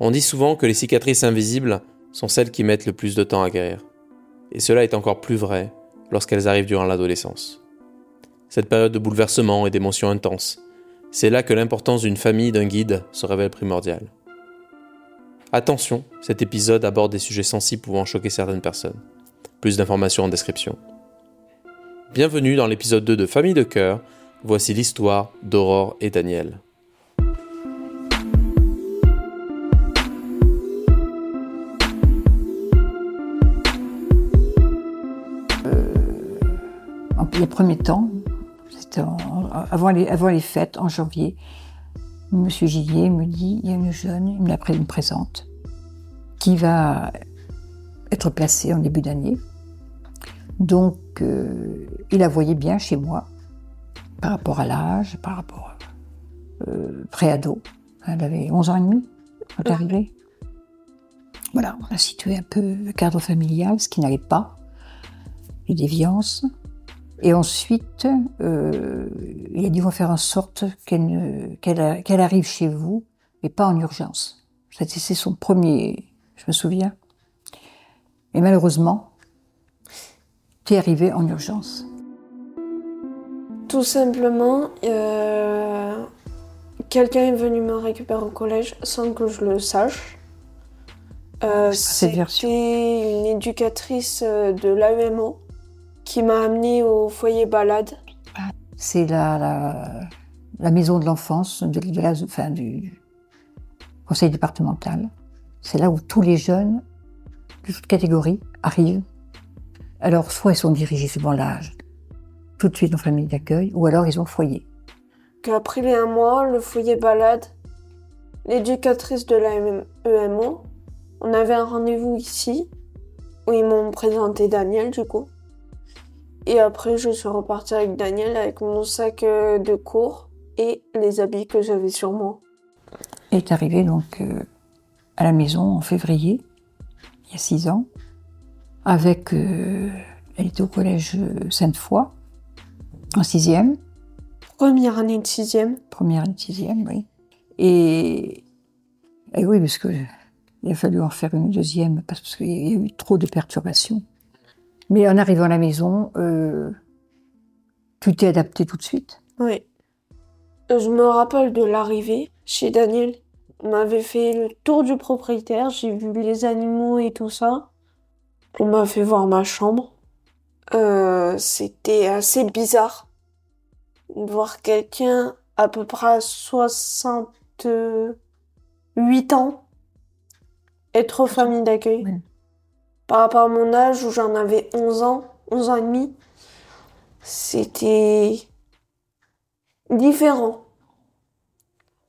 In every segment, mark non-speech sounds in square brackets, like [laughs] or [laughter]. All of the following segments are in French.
On dit souvent que les cicatrices invisibles sont celles qui mettent le plus de temps à guérir. Et cela est encore plus vrai lorsqu'elles arrivent durant l'adolescence. Cette période de bouleversement et d'émotions intenses, c'est là que l'importance d'une famille, d'un guide, se révèle primordiale. Attention, cet épisode aborde des sujets sensibles pouvant choquer certaines personnes. Plus d'informations en description. Bienvenue dans l'épisode 2 de Famille de cœur. Voici l'histoire d'Aurore et Daniel. Les premiers temps, c'était avant, les, avant les fêtes, en janvier, Monsieur Gillier me dit, il y a une jeune, il me la présente, qui va être placée en début d'année. Donc, euh, il la voyait bien chez moi, par rapport à l'âge, par rapport euh, pré-ado. Elle avait 11 ans et demi quand elle est arrivée. Voilà, on a situé un peu le cadre familial, ce qui n'allait pas, les déviances. Et ensuite, euh, il a dit on va faire en sorte qu'elle arrive chez vous, mais pas en urgence. C'est son premier, je me souviens. Et malheureusement, tu es arrivé en urgence. Tout simplement, euh, quelqu'un est venu me récupérer au collège sans que je le sache. Euh, C'était une éducatrice euh, de l'AEMO qui m'a amené au foyer balade. C'est la, la, maison de l'enfance de, de du conseil départemental. C'est là où tous les jeunes de toute catégorie arrivent. Alors, soit ils sont dirigés suivant l'âge, tout de suite en famille d'accueil, ou alors ils ont foyer. Qu'après les un mois, le foyer balade, l'éducatrice de l'EMO, on avait un rendez-vous ici, où ils m'ont présenté Daniel du coup. Et après, je suis repartie avec Daniel avec mon sac euh, de cours et les habits que j'avais sur moi. Elle est arrivée donc euh, à la maison en février, il y a six ans, avec. Euh, elle était au collège Sainte-Foy, en sixième. Première année de sixième. Première année de sixième, oui. Et, et oui, parce que il a fallu en faire une deuxième parce qu'il y a eu trop de perturbations. Mais en arrivant à la maison, euh, tout est adapté tout de suite. Oui. Je me rappelle de l'arrivée chez Daniel. On m'avait fait le tour du propriétaire, j'ai vu les animaux et tout ça. On m'a fait voir ma chambre. Euh, c'était assez bizarre de voir quelqu'un à peu près à 68 ans être aux famille d'accueil par rapport à mon âge où j'en avais 11 ans, 11 ans et demi, c'était différent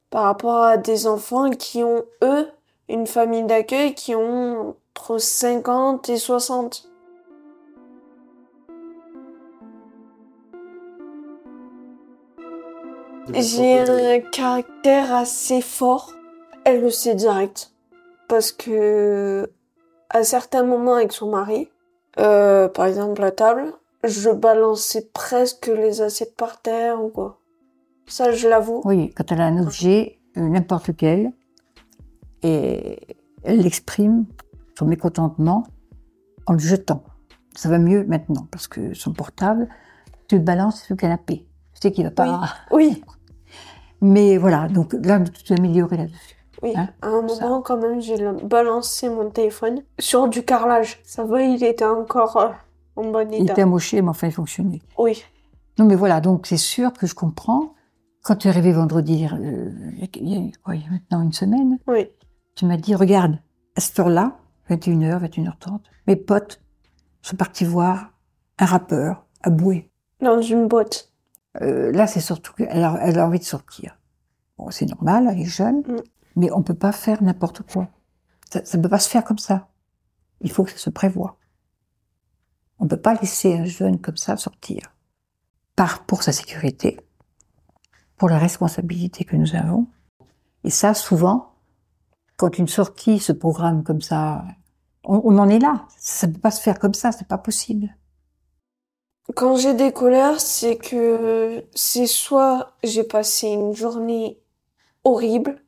par rapport à des enfants qui ont, eux, une famille d'accueil qui ont entre 50 et 60. J'ai un caractère assez fort. Elle le sait direct. Parce que à certains moments avec son mari, euh, par exemple la table, je balançais presque les assiettes par terre ou quoi. Ça, je l'avoue. Oui, quand elle a un objet, euh, n'importe lequel, et elle exprime son mécontentement en le jetant. Ça va mieux maintenant, parce que son portable, tu le balances sur le canapé. Tu sais qu'il va pas... Oui. [laughs] Mais voilà, donc là, tu as amélioré là-dessus. Oui, hein, à un moment quand même, j'ai balancé mon téléphone sur du carrelage. Ça va, il était encore euh, en bon état. Il était amoché, mais enfin, il fonctionnait. Oui. Non, mais voilà, donc c'est sûr que je comprends. Quand tu es arrivé vendredi, euh, il, y a, quoi, il y a maintenant une semaine, oui. tu m'as dit, regarde, à cette heure-là, 21h, 21h30, mes potes sont partis voir un rappeur à Boué. Dans une boîte. Euh, là, c'est surtout qu'elle a, elle a envie de sortir. Bon, c'est normal, elle est jeune. Mm. Mais on ne peut pas faire n'importe quoi. Ça ne peut pas se faire comme ça. Il faut que ça se prévoie. On ne peut pas laisser un jeune comme ça sortir. Par, pour sa sécurité, pour la responsabilité que nous avons. Et ça, souvent, quand une sortie se programme comme ça, on, en est là. Ça ne peut pas se faire comme ça, c'est pas possible. Quand j'ai des colères, c'est que c'est soit j'ai passé une journée horrible,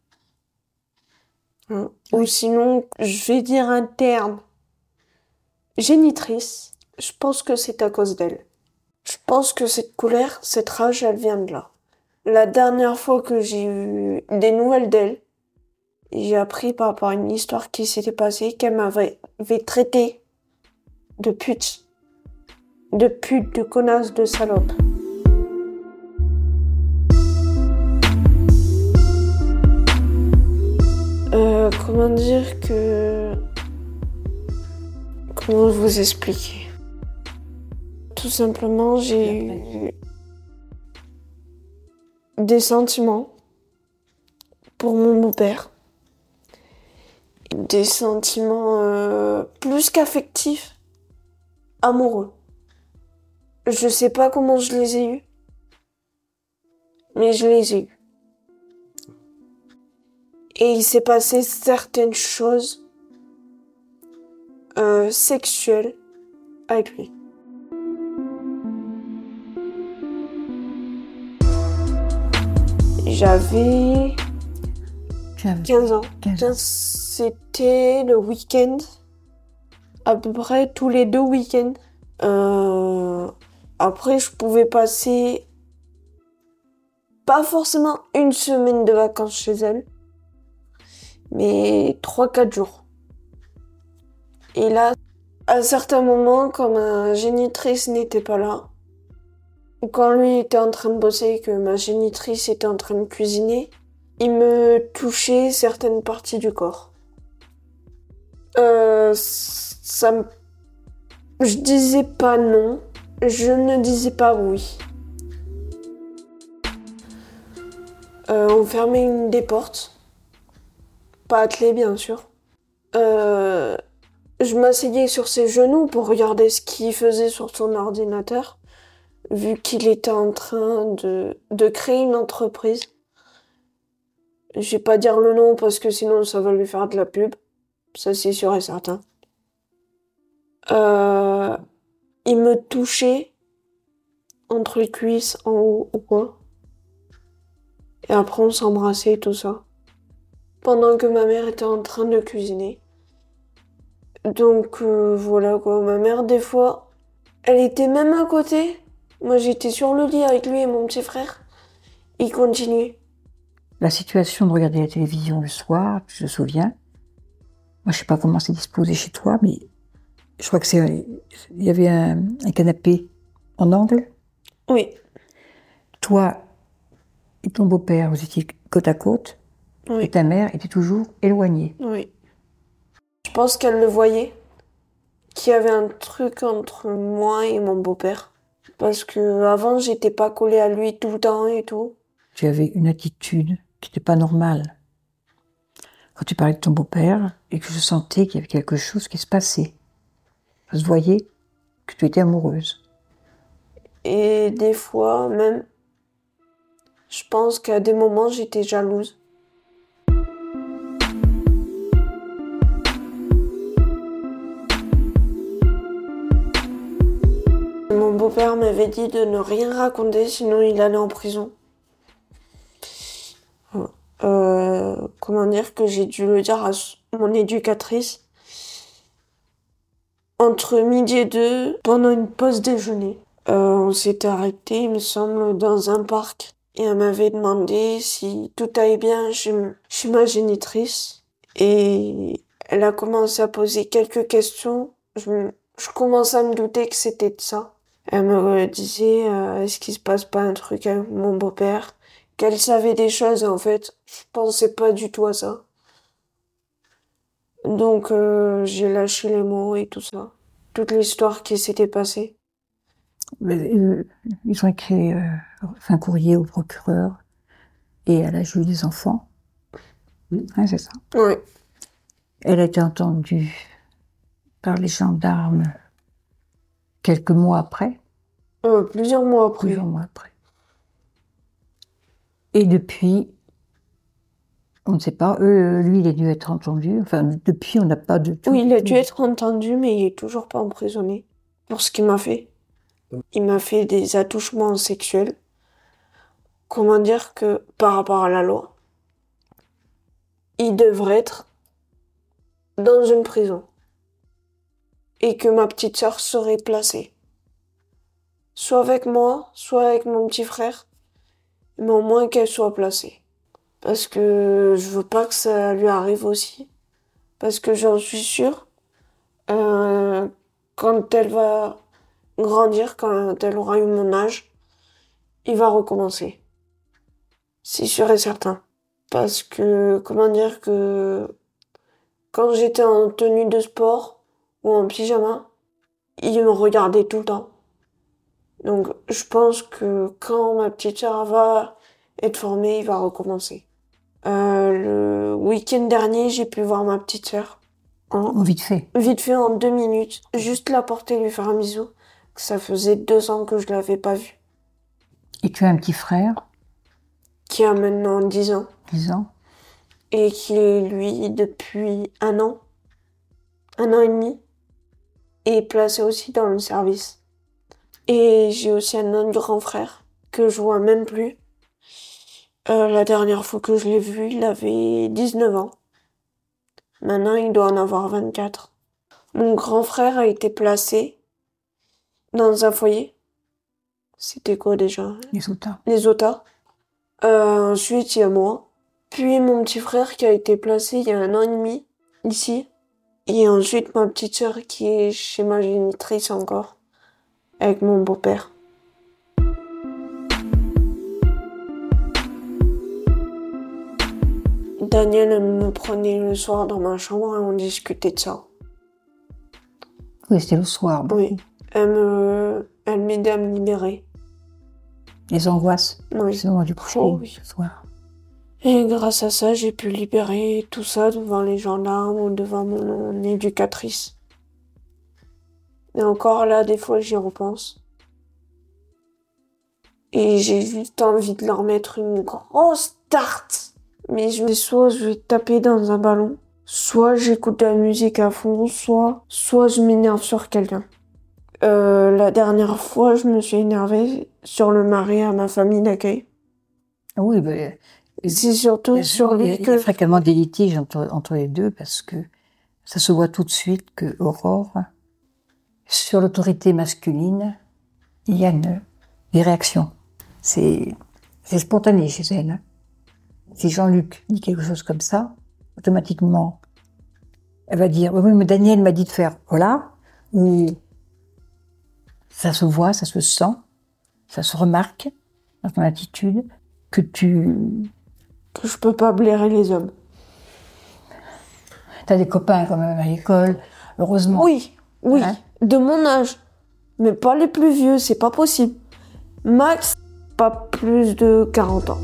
Hein. Ou sinon, je vais dire un terme. Génitrice. Je pense que c'est à cause d'elle. Je pense que cette colère, cette rage, elle vient de là. La dernière fois que j'ai eu des nouvelles d'elle, j'ai appris par rapport à une histoire qui s'était passée qu'elle m'avait avait traité de pute. De pute, de connasse, de salope. Euh, comment dire que... Comment vous expliquer? Tout simplement, j'ai eu des sentiments pour mon beau-père. Des sentiments euh, plus qu'affectifs, amoureux. Je sais pas comment je les ai eus, mais je les ai eus. Et il s'est passé certaines choses euh, sexuelles avec lui. J'avais Tu as 15 ans. 15 ans. C'était le week-end, à peu près tous les deux week-ends. Euh, après, je pouvais passer pas forcément une semaine de vacances chez elle, mais 3-4 jours. Et là, à certains moments, quand ma génitrice n'était pas là, ou quand lui était en train de bosser et que ma génitrice était en train de cuisiner, il me touchait certaines parties du corps. Euh, ça me... Je disais pas non, je ne disais pas oui. Euh, on fermait une des portes. Pas attelée, bien sûr. Euh, je m'asseyais sur ses genoux pour regarder ce qu'il faisait sur son ordinateur, vu qu'il était en train de, créer une entreprise. Je vais pas dire le nom parce que sinon ça va lui faire de la pub. Ça c'est sûr et certain. Euh, il me touchait entre les cuisses en haut ou quoi. Et après on s'embrassait et tout ça. Pendant que ma mère était en train de cuisiner. Donc euh, voilà quoi, ma mère des fois, elle était même à côté. Moi j'étais sur le lit avec lui et mon petit frère. Il continuait. La situation de regarder la télévision le soir, tu te souviens? Moi, je sais pas comment c'est disposé chez toi, mais je crois que c'est. Il y avait un, un canapé en angle. Oui, Toi et ton beau-père, vous étiez côte à côte, et ta mère était toujours éloignée. oui. Je pense qu'elle le voyait, qu'il y avait un truc entre moi et mon beau-père. Parce que avant j'étais pas collée à lui tout le temps et tout. Tu avais une attitude qui n'était pas normale. Quand tu parlais de ton beau-père, et que je sentais qu'il y avait quelque chose qui se passait. Ça se voyait que tu étais amoureuse. Et des fois même, je pense qu'à des moments j'étais jalouse. Beau-père m'avait dit de ne rien raconter sinon il allait en prison. Euh, comment dire que j'ai dû le dire à mon éducatrice entre midi et deux pendant une pause déjeuner. Euh, on s'était arrêté, il me semble, dans un parc. Et elle m'avait demandé si tout allait bien chez, ma génitrice. Et elle a commencé à poser quelques questions. Je, je commençais à me douter que c'était de ça. Elle me disait, euh, est-ce qu'il se passe pas un truc avec mon beau-père? Qu'elle savait des choses, en fait. Je pensais pas du tout à ça. Donc, euh, j'ai lâché les mots et tout ça. Toute l'histoire qui s'était passée. Mais, euh, Ils ont écrit euh, un courrier au procureur et à la juge des enfants. C'est ça. Oui. Elle a été entendue par les gendarmes quelques mois après, Euh, plusieurs mois après. plusieurs mois après. Et depuis, on ne sait pas, eux, lui, il a dû être entendu. Enfin, depuis, on n'a pas de tout. Oui, il a dû être entendu, mais il est toujours pas emprisonné pour ce qu'il m'a fait. Il m'a fait des attouchements sexuels. Comment dire que par rapport à la loi, il devrait être dans une prison et que ma petite sœur serait placée. Soit avec moi, soit avec mon petit frère, mais au moins qu'elle soit placée. Parce que je veux pas que ça lui arrive aussi. Parce que j'en suis sûre, euh, quand elle va grandir, quand elle aura eu mon âge, il va recommencer. C'est sûr et certain. Parce que, comment dire que quand j'étais en tenue de sport ou en pyjama, il me regardait tout le temps. Donc, je pense que quand ma petite sœur va être formée, il va recommencer. Euh, le week-end dernier, j'ai pu voir ma petite sœur. En, vite fait. Vite fait, en deux minutes. Juste la porter, lui faire un bisou. Ça faisait deux ans que je l'avais pas vue. Et tu as un petit frère Qui a maintenant dix ans. Dix ans. Et qui est, lui, depuis un an. Un an et demi. Et placé aussi dans le service. Et j'ai aussi un autre grand frère que je vois même plus. Euh, la dernière fois que je l'ai vu, il avait 19 ans. Maintenant, il doit en avoir 24. Mon grand frère a été placé dans un foyer. C'était quoi déjà? Les otas. Les otas. Euh, ensuite, il y a moi. Puis mon petit frère qui a été placé il y a un an et demi, ici. Et ensuite, ma petite sœur qui est chez ma génitrice encore avec mon beau-père. Daniel me prenait le soir dans ma chambre et on discutait de ça. Oui, c'était le soir. Oui. Elle me, elle m'aidait à me libérer. Les angoisses. Oui. C'est du coucher, Oh, oui. soir. Et grâce à ça, j'ai pu libérer tout ça devant les gendarmes ou devant mon éducatrice. Et encore là, des fois, j'y repense. Et j'ai juste envie de leur mettre une grosse tarte. Mais je soit je vais taper dans un ballon, soit j'écoute la musique à fond, soit, soit je m'énerve sur quelqu'un. Euh, la dernière fois, je me suis énervée sur le mari à ma famille d'accueil. Ah Oui, ben, C'est surtout sur il y a- lui il y a que fréquemment des litiges entre, entre les deux parce que ça se voit tout de suite que Aurore, sur l'autorité masculine, il y a une, des réactions. C'est, c'est spontané chez elle. Si Jean-Luc dit quelque chose comme ça, automatiquement, elle va dire, oui, mais Daniel m'a dit de faire voilà, ou ça se voit, ça se sent, ça se remarque dans ton attitude que tu, je peux pas blairer les hommes. T'as des copains quand même à l'école, heureusement. Oui, oui, Hein de mon âge. Mais pas les plus vieux, c'est pas possible. Max, pas plus de 40 ans.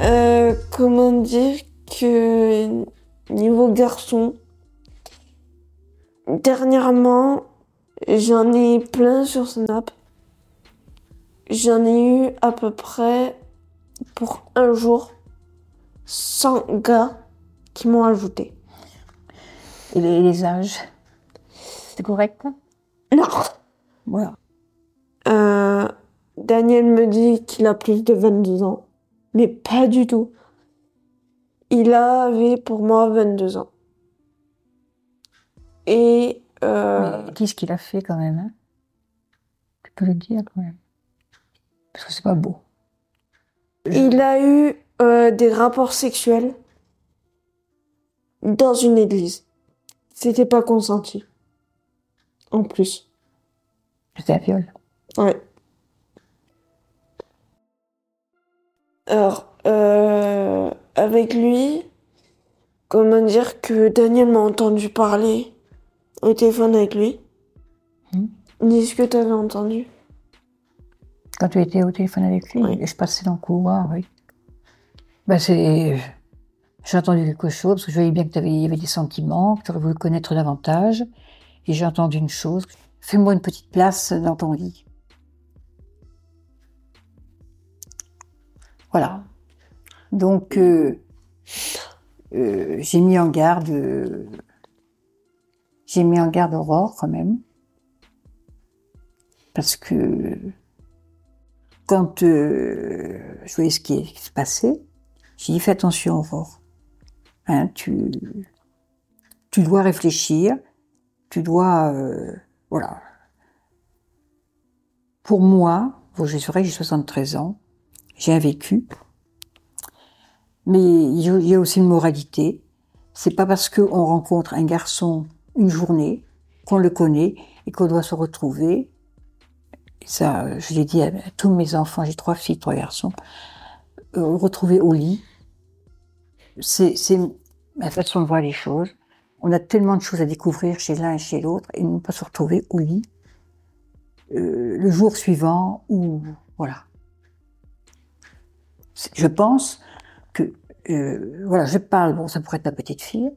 Euh, comment dire que niveau garçon, dernièrement, j'en ai plein sur Snap. J'en ai eu à peu près pour un jour 100 gars qui m'ont ajouté. Et les, les âges C'est correct? Non. Voilà. Euh, Daniel me dit qu'il a plus de 22 ans, mais pas du tout. Il avait pour moi 22 ans. Et euh, Mais dis ce qu'il a fait quand même. Hein? Tu peux le dire quand même. Parce que c'est pas beau. il a eu euh, des rapports sexuels dans une église. C'était pas consenti. En plus. C'était un viol. Ouais. Alors, euh, avec lui, comment dire que Daniel m'a entendu parler au téléphone avec lui? Dis ce que tu avais entendu? Quand tu étais au téléphone avec lui, Oui. je passais dans le couloir, oui. Ben c'est... J'ai entendu quelque chose, parce que je voyais bien que tu y avait des sentiments, que tu aurais voulu connaître davantage. Et j'ai entendu une chose. Fais-moi une petite place dans ton lit. Voilà. Donc, euh, euh, j'ai mis en garde... euh, j'ai mis en garde Aurore, quand même. Parce que quand euh, je voyais ce qui, se passait, J'ai dit, fais attention, Aurore. Hein, tu, tu dois réfléchir, tu dois, euh, voilà. Pour moi, bon, je que j'ai 73 ans, j'ai un vécu, mais il y a aussi une moralité. C'est pas parce qu'on rencontre un garçon une journée qu'on le connaît et qu'on doit se retrouver. Ça, je l'ai dit à tous mes enfants, j'ai trois filles, trois garçons, euh, retrouver au lit. C'est ma façon de voir les choses. On a tellement de choses à découvrir chez l'un et chez l'autre et ne pas se retrouver au lit euh, le jour suivant ou voilà. Je pense que euh, voilà, je parle, bon, ça pourrait être ma petite fille,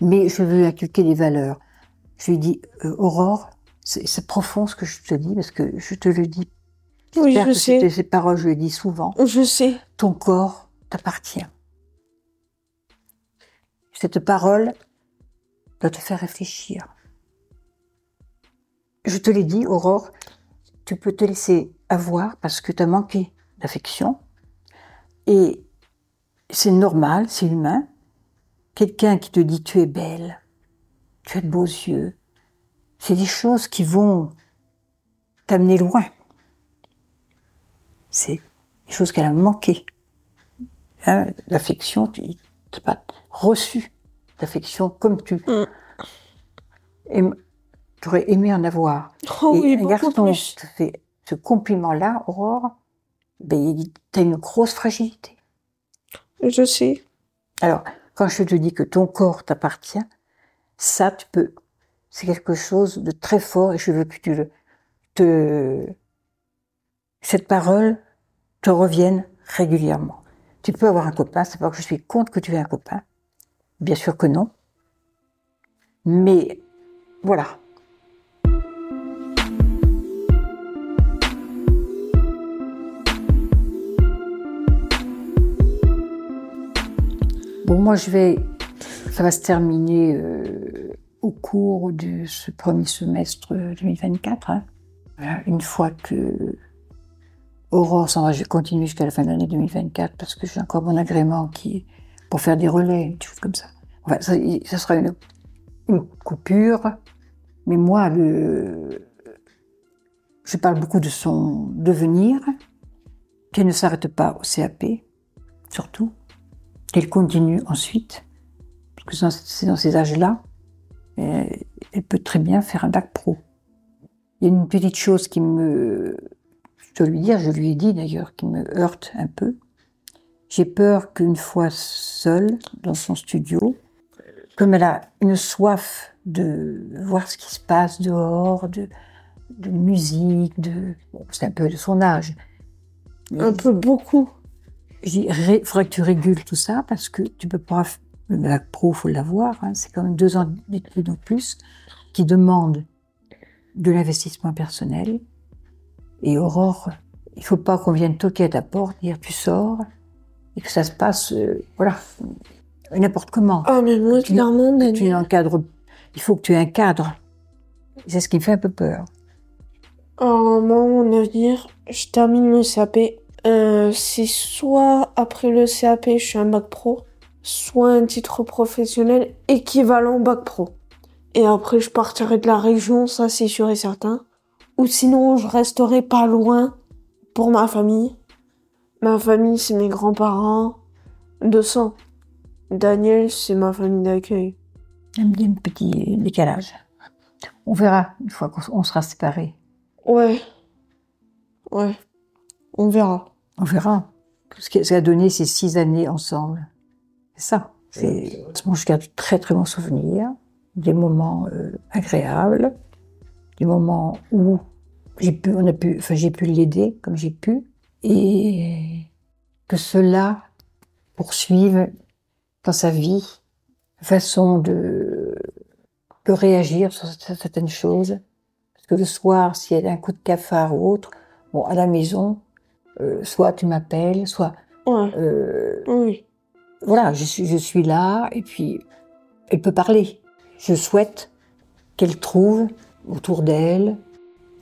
mais je veux inculquer des valeurs. Je lui dis, euh, Aurore, c'est profond ce que je te dis parce que je te le dis. Oui, je sais. Ces paroles, je les dis souvent. Je sais. Ton corps t'appartient. Cette parole doit te faire réfléchir. Je te l'ai dit, Aurore, tu peux te laisser avoir parce que tu as manqué d'affection. Et c'est normal, c'est humain. Quelqu'un qui te dit tu es belle, tu as de beaux yeux, c'est des choses qui vont t'amener loin. C'est des choses qu'elle a manqué. Hein, l'affection, tu n'as pas reçu d'affection comme tu. Mm. Et aimé en avoir. Oh et oui, un garçon te fait ce compliment-là, Aurore, ben, tu as une grosse fragilité. Je sais. Alors, quand je te dis que ton corps t'appartient, ça, tu peux. C'est quelque chose de très fort et je veux que tu. Te, cette parole te revienne régulièrement. Tu peux avoir un copain, c'est pas que je suis contre que tu aies un copain. Bien sûr que non. Mais voilà, Bon, moi, je vais. Ça va se terminer euh, au cours de ce premier semestre 2024. Hein. Une fois que Aurore s'en va, je vais continuer jusqu'à la fin de l'année 2024 parce que j'ai encore mon agrément qui pour faire des relais, des choses comme ça. Enfin, ça, sera une, coupure. Mais moi, je parle beaucoup de son devenir, qui ne s'arrête pas au CAP, surtout qu'elle continue ensuite, parce que c'est dans ces âges-là, elle peut très bien faire un bac pro. Il y a une petite chose qui me, je dois lui dire, je lui ai dit d'ailleurs, qui me heurte un peu. J'ai peur qu'une fois seule dans son studio, comme elle a une soif de voir ce qui se passe dehors, de, de musique, de, bon, c'est un peu de son âge. Un peu beaucoup. Il faudrait que tu régules tout ça parce que tu peux pas. Le bac pro, faut l'avoir. Hein, c'est quand même deux ans d'études en plus qui demandent de l'investissement personnel. Et Aurore, il faut pas qu'on vienne toquer à ta porte, dire tu sors et que ça se passe, euh, voilà, n'importe comment. Ah, mais moi, clairement, tu encadres. Il faut que tu aies un cadre. C'est ce qui me fait un peu peur. Alors, moi, mon avenir, je termine le CAP euh, c'est soit après le CAP, je suis un bac pro, soit un titre professionnel équivalent bac pro. Et après, je partirai de la région, ça c'est sûr et certain. Ou sinon, je resterai pas loin pour ma famille. Ma famille, c'est mes grands-parents de sang. Daniel, c'est ma famille d'accueil. Un petit décalage. On verra une fois qu'on sera séparés. Ouais. Ouais. On verra. On verra. Ce a donné ces six années ensemble. C'est ça. C'est, je garde de très très bons souvenirs, des moments euh, agréables, des moments où j'ai pu, on a pu, enfin j'ai pu l'aider comme j'ai pu, et que cela poursuive dans sa vie, façon de, de réagir sur certaines choses. Parce que le soir, s'il y a un coup de cafard ou autre, bon, à la maison, euh, soit tu m'appelles, soit. Euh, oui. Voilà, je suis, je suis là, et puis elle peut parler. Je souhaite qu'elle trouve autour d'elle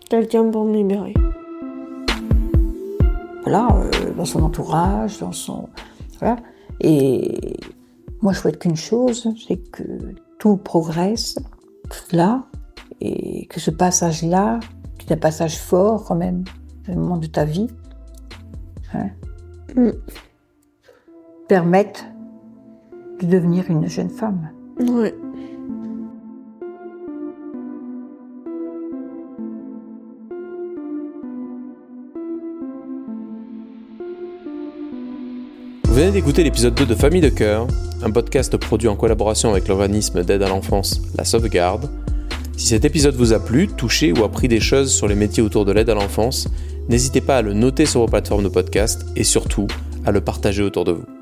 quelqu'un pour me libérer. voilà, euh, dans son entourage, dans son. Voilà. Et moi, je souhaite qu'une chose, c'est que tout progresse là, et que ce passage-là, qui est un passage fort quand même, le moment de ta vie, hein, Mm. Permette de devenir une jeune femme. Vous venez d'écouter l'épisode 2 de Famille de cœur, un podcast produit en collaboration avec l'organisme d'aide à l'enfance La Sauvegarde. Si cet épisode vous a plu, touché ou appris des choses sur les métiers autour de l'aide à l'enfance, n'hésitez pas à le noter sur vos plateformes de podcast et surtout à le partager autour de vous.